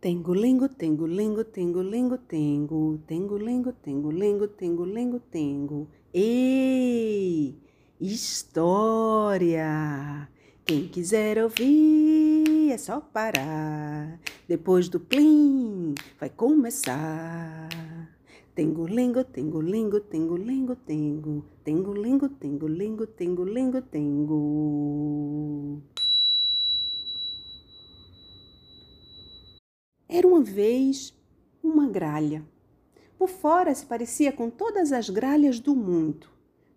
Tengo-lengo, tengo-lengo, tengo-lengo, tengo. Tengo-lengo, tengo-lengo, tengo-lengo, tengo. Ei! História! Quem quiser ouvir é só parar. Depois do plim, vai começar. Tengo-lengo, tengo-lengo, tengo-lengo, tengo. Tengo-lengo, tengo-lengo, tengo-lengo, tengo. Era uma vez uma gralha. Por fora se parecia com todas as gralhas do mundo.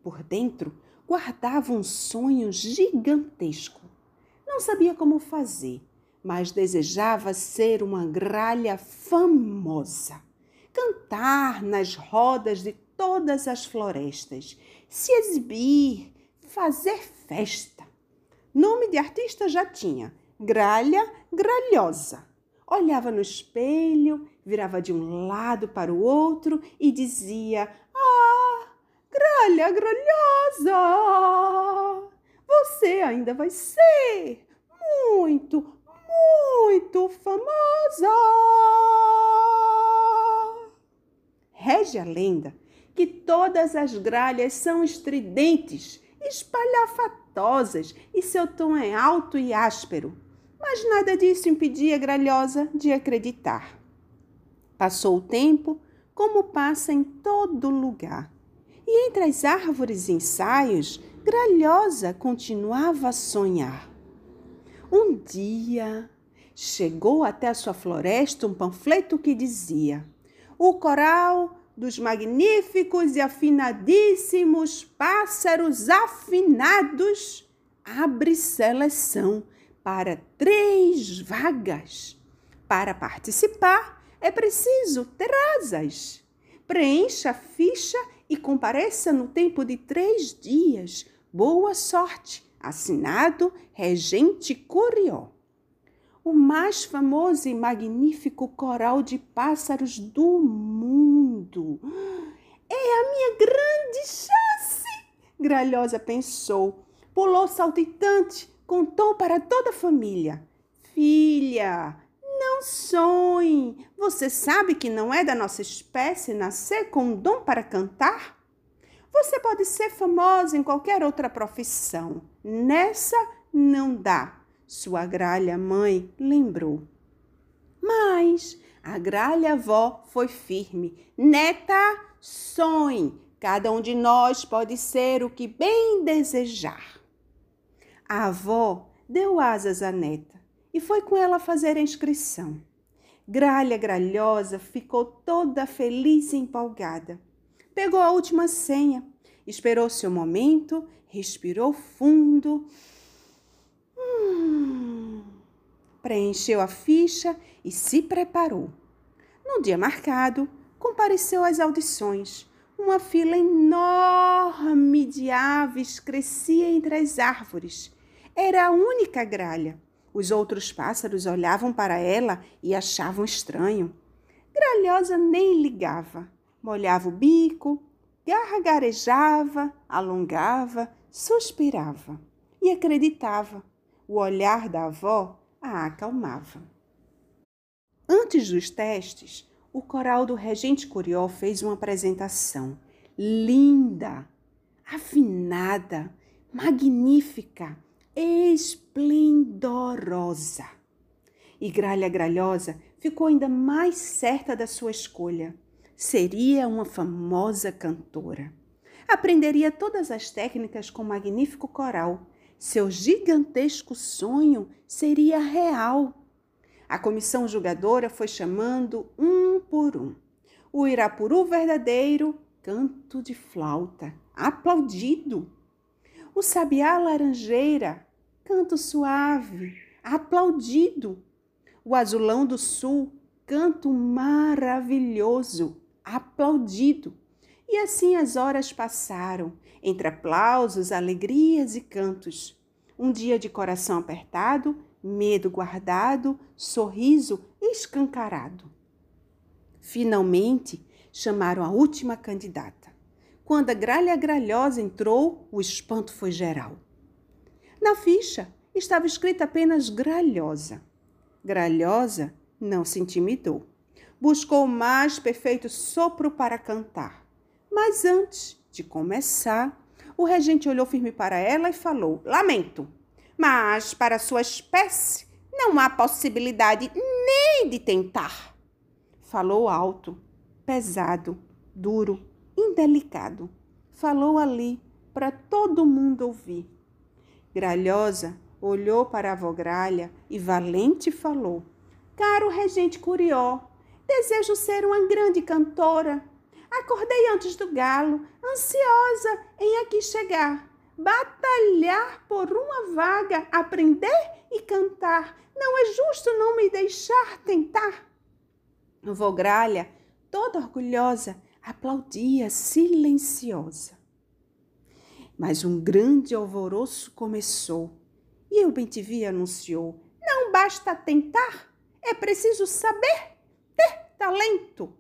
Por dentro guardava um sonho gigantesco. Não sabia como fazer, mas desejava ser uma gralha famosa. Cantar nas rodas de todas as florestas, se exibir, fazer festa. Nome de artista já tinha: Gralha Gralhosa olhava no espelho, virava de um lado para o outro e dizia: Ah, gralha gralhosa, você ainda vai ser muito, muito famosa. Rege a lenda que todas as gralhas são estridentes, espalhafatosas e seu tom é alto e áspero mas nada disso impedia Gralhosa de acreditar. Passou o tempo, como passa em todo lugar. E entre as árvores e ensaios, Gralhosa continuava a sonhar. Um dia, chegou até a sua floresta um panfleto que dizia: O coral dos magníficos e afinadíssimos pássaros afinados abre seleção para três vagas. Para participar, é preciso ter asas. Preencha a ficha e compareça no tempo de três dias. Boa sorte! Assinado Regente Curió. O mais famoso e magnífico coral de pássaros do mundo. É a minha grande chance! Gralhosa pensou. Pulou saltitante contou para toda a família: Filha, não sonhe. Você sabe que não é da nossa espécie nascer com um dom para cantar? Você pode ser famosa em qualquer outra profissão. Nessa não dá. Sua gralha mãe lembrou. Mas a gralha avó foi firme. Neta, sonhe. Cada um de nós pode ser o que bem desejar. A avó deu asas à neta e foi com ela fazer a inscrição. Gralha Gralhosa ficou toda feliz e empolgada. Pegou a última senha, esperou seu momento, respirou fundo, hum, preencheu a ficha e se preparou. No dia marcado, compareceu às audições. Uma fila enorme de aves crescia entre as árvores. Era a única gralha. Os outros pássaros olhavam para ela e achavam estranho. Gralhosa nem ligava. Molhava o bico, gargarejava, alongava, suspirava e acreditava. O olhar da avó a acalmava. Antes dos testes, o coral do Regente Curió fez uma apresentação linda, afinada, magnífica, esplendorosa. E Gralha Gralhosa ficou ainda mais certa da sua escolha. Seria uma famosa cantora. Aprenderia todas as técnicas com magnífico coral. Seu gigantesco sonho seria real. A comissão julgadora foi chamando um por um. O Irapuru verdadeiro, canto de flauta, aplaudido o sabiá laranjeira, canto suave, aplaudido. O azulão do sul, canto maravilhoso, aplaudido. E assim as horas passaram, entre aplausos, alegrias e cantos. Um dia de coração apertado, medo guardado, sorriso escancarado. Finalmente, chamaram a última candidata. Quando a gralha gralhosa entrou, o espanto foi geral. Na ficha estava escrita apenas gralhosa. Gralhosa não se intimidou. Buscou o mais perfeito sopro para cantar. Mas antes de começar, o regente olhou firme para ela e falou: Lamento, mas para sua espécie não há possibilidade nem de tentar. Falou alto, pesado, duro, indelicado. Falou ali para todo mundo ouvir. Gralhosa olhou para a vogralha e valente falou: Caro regente Curió, desejo ser uma grande cantora. Acordei antes do galo, ansiosa em aqui chegar, batalhar por uma vaga, aprender e cantar. Não é justo não me deixar tentar. Vogralha, toda orgulhosa, aplaudia silenciosa. Mas um grande alvoroço começou e o Bentivi anunciou: Não basta tentar, é preciso saber ter talento.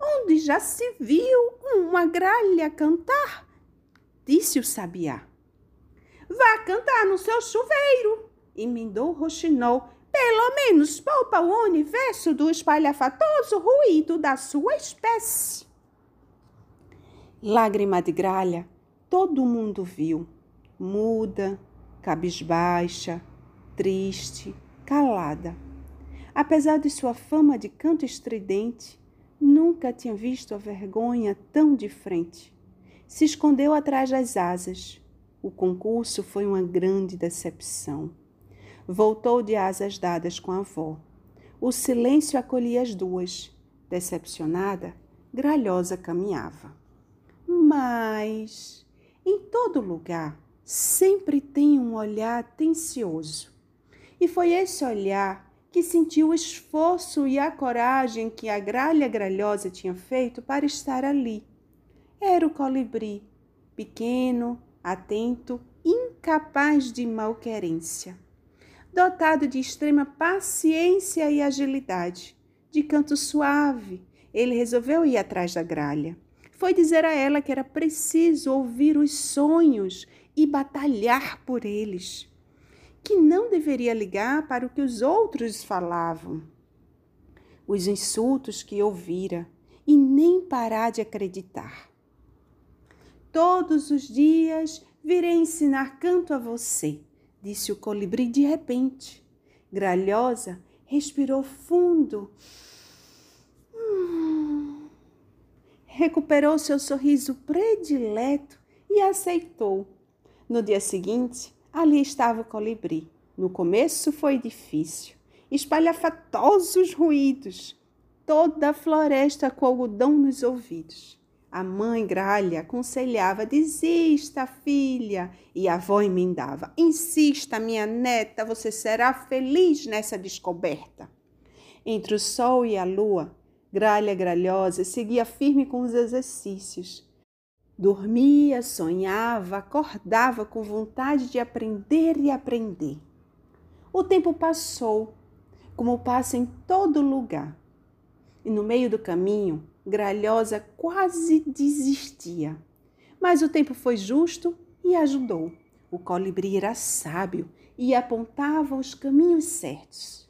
Onde já se viu uma gralha cantar? Disse o sabiá. Vá cantar no seu chuveiro, emendou Roxinol. Pelo menos poupa o universo do espalhafatoso ruído da sua espécie. Lágrima de gralha, todo mundo viu, muda, cabisbaixa, triste, calada. Apesar de sua fama de canto estridente, nunca tinha visto a vergonha tão de frente. Se escondeu atrás das asas. O concurso foi uma grande decepção. Voltou de asas dadas com a avó. O silêncio acolhia as duas. Decepcionada, Gralhosa caminhava. Mas, em todo lugar, sempre tem um olhar atencioso. E foi esse olhar que sentiu o esforço e a coragem que a gralha gralhosa tinha feito para estar ali. Era o colibri, pequeno, atento, incapaz de malquerência. Dotado de extrema paciência e agilidade, de canto suave, ele resolveu ir atrás da gralha. Foi dizer a ela que era preciso ouvir os sonhos e batalhar por eles que não deveria ligar para o que os outros falavam, os insultos que ouvira, e nem parar de acreditar. Todos os dias virei ensinar canto a você, disse o colibri de repente. Gralhosa respirou fundo. Hum. Recuperou seu sorriso predileto e aceitou. No dia seguinte, Ali estava o colibri. No começo foi difícil. Espalhafatosos ruídos. Toda a floresta com algodão nos ouvidos. A mãe gralha aconselhava: desista, filha. E a avó emendava: insista, minha neta, você será feliz nessa descoberta. Entre o sol e a lua, gralha gralhosa seguia firme com os exercícios. Dormia, sonhava, acordava com vontade de aprender e aprender. O tempo passou, como passa em todo lugar. E no meio do caminho, Gralhosa quase desistia. Mas o tempo foi justo e ajudou. O colibri era sábio e apontava os caminhos certos.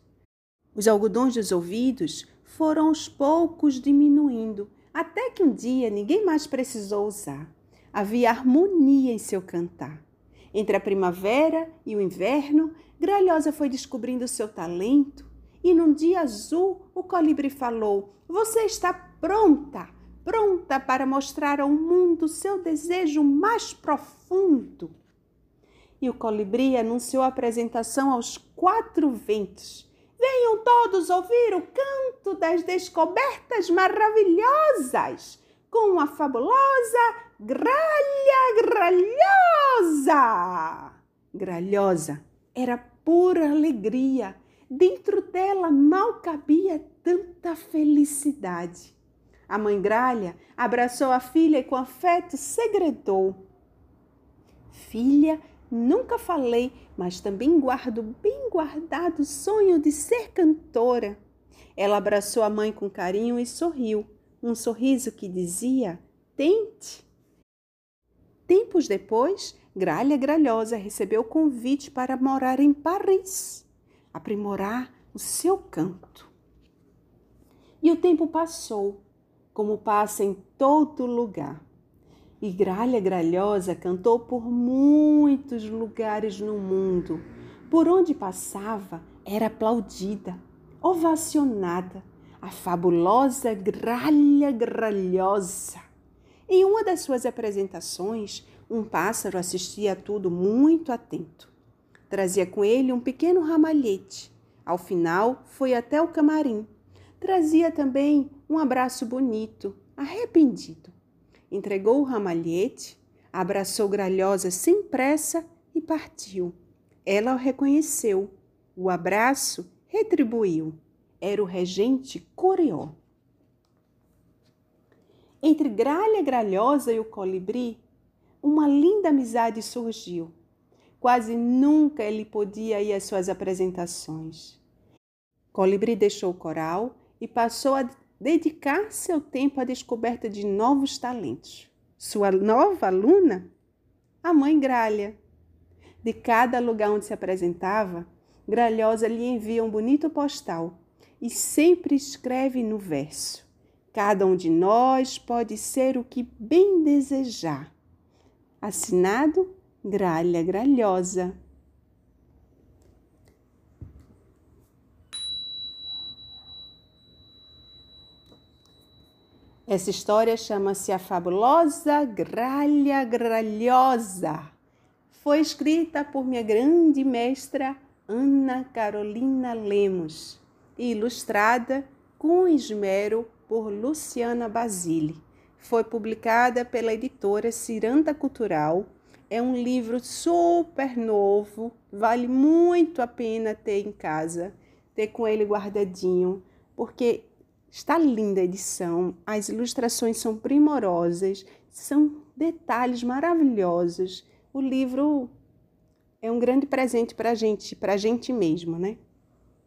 Os algodões dos ouvidos foram aos poucos diminuindo até que um dia ninguém mais precisou usar. Havia harmonia em seu cantar. Entre a primavera e o inverno, Gralhosa foi descobrindo seu talento e num dia azul o colibri falou: Você está pronta, pronta para mostrar ao mundo seu desejo mais profundo. E o colibri anunciou a apresentação aos quatro ventos Venham todos ouvir o canto das descobertas maravilhosas com a fabulosa Gralha Gralhosa. Gralhosa era pura alegria. Dentro dela mal cabia tanta felicidade. A mãe Gralha abraçou a filha e com afeto segredou: Filha, Nunca falei, mas também guardo bem guardado o sonho de ser cantora. Ela abraçou a mãe com carinho e sorriu, um sorriso que dizia: Tente. Tempos depois, Gralha Gralhosa recebeu o convite para morar em Paris, aprimorar o seu canto. E o tempo passou, como passa em todo lugar. E Gralha Gralhosa cantou por muitos lugares no mundo. Por onde passava, era aplaudida, ovacionada, a fabulosa Gralha Gralhosa. Em uma das suas apresentações, um pássaro assistia a tudo muito atento. Trazia com ele um pequeno ramalhete. Ao final, foi até o camarim. Trazia também um abraço bonito, arrependido entregou o ramalhete, abraçou Gralhosa sem pressa e partiu. Ela o reconheceu. O abraço retribuiu. Era o regente Coreó. Entre Gralha Gralhosa e o colibri, uma linda amizade surgiu. Quase nunca ele podia ir às suas apresentações. Colibri deixou o coral e passou a dedicar seu tempo à descoberta de novos talentos. Sua nova aluna? A mãe Gralha. De cada lugar onde se apresentava, Gralhosa lhe envia um bonito postal e sempre escreve no verso: Cada um de nós pode ser o que bem desejar. Assinado Gralha Gralhosa. Essa história chama-se A Fabulosa Gralha Gralhosa. Foi escrita por minha grande mestra Ana Carolina Lemos e ilustrada com esmero por Luciana Basile. Foi publicada pela editora Ciranda Cultural. É um livro super novo, vale muito a pena ter em casa, ter com ele guardadinho, porque Está linda a edição, as ilustrações são primorosas, são detalhes maravilhosos. O livro é um grande presente para a gente, para a gente mesmo, né?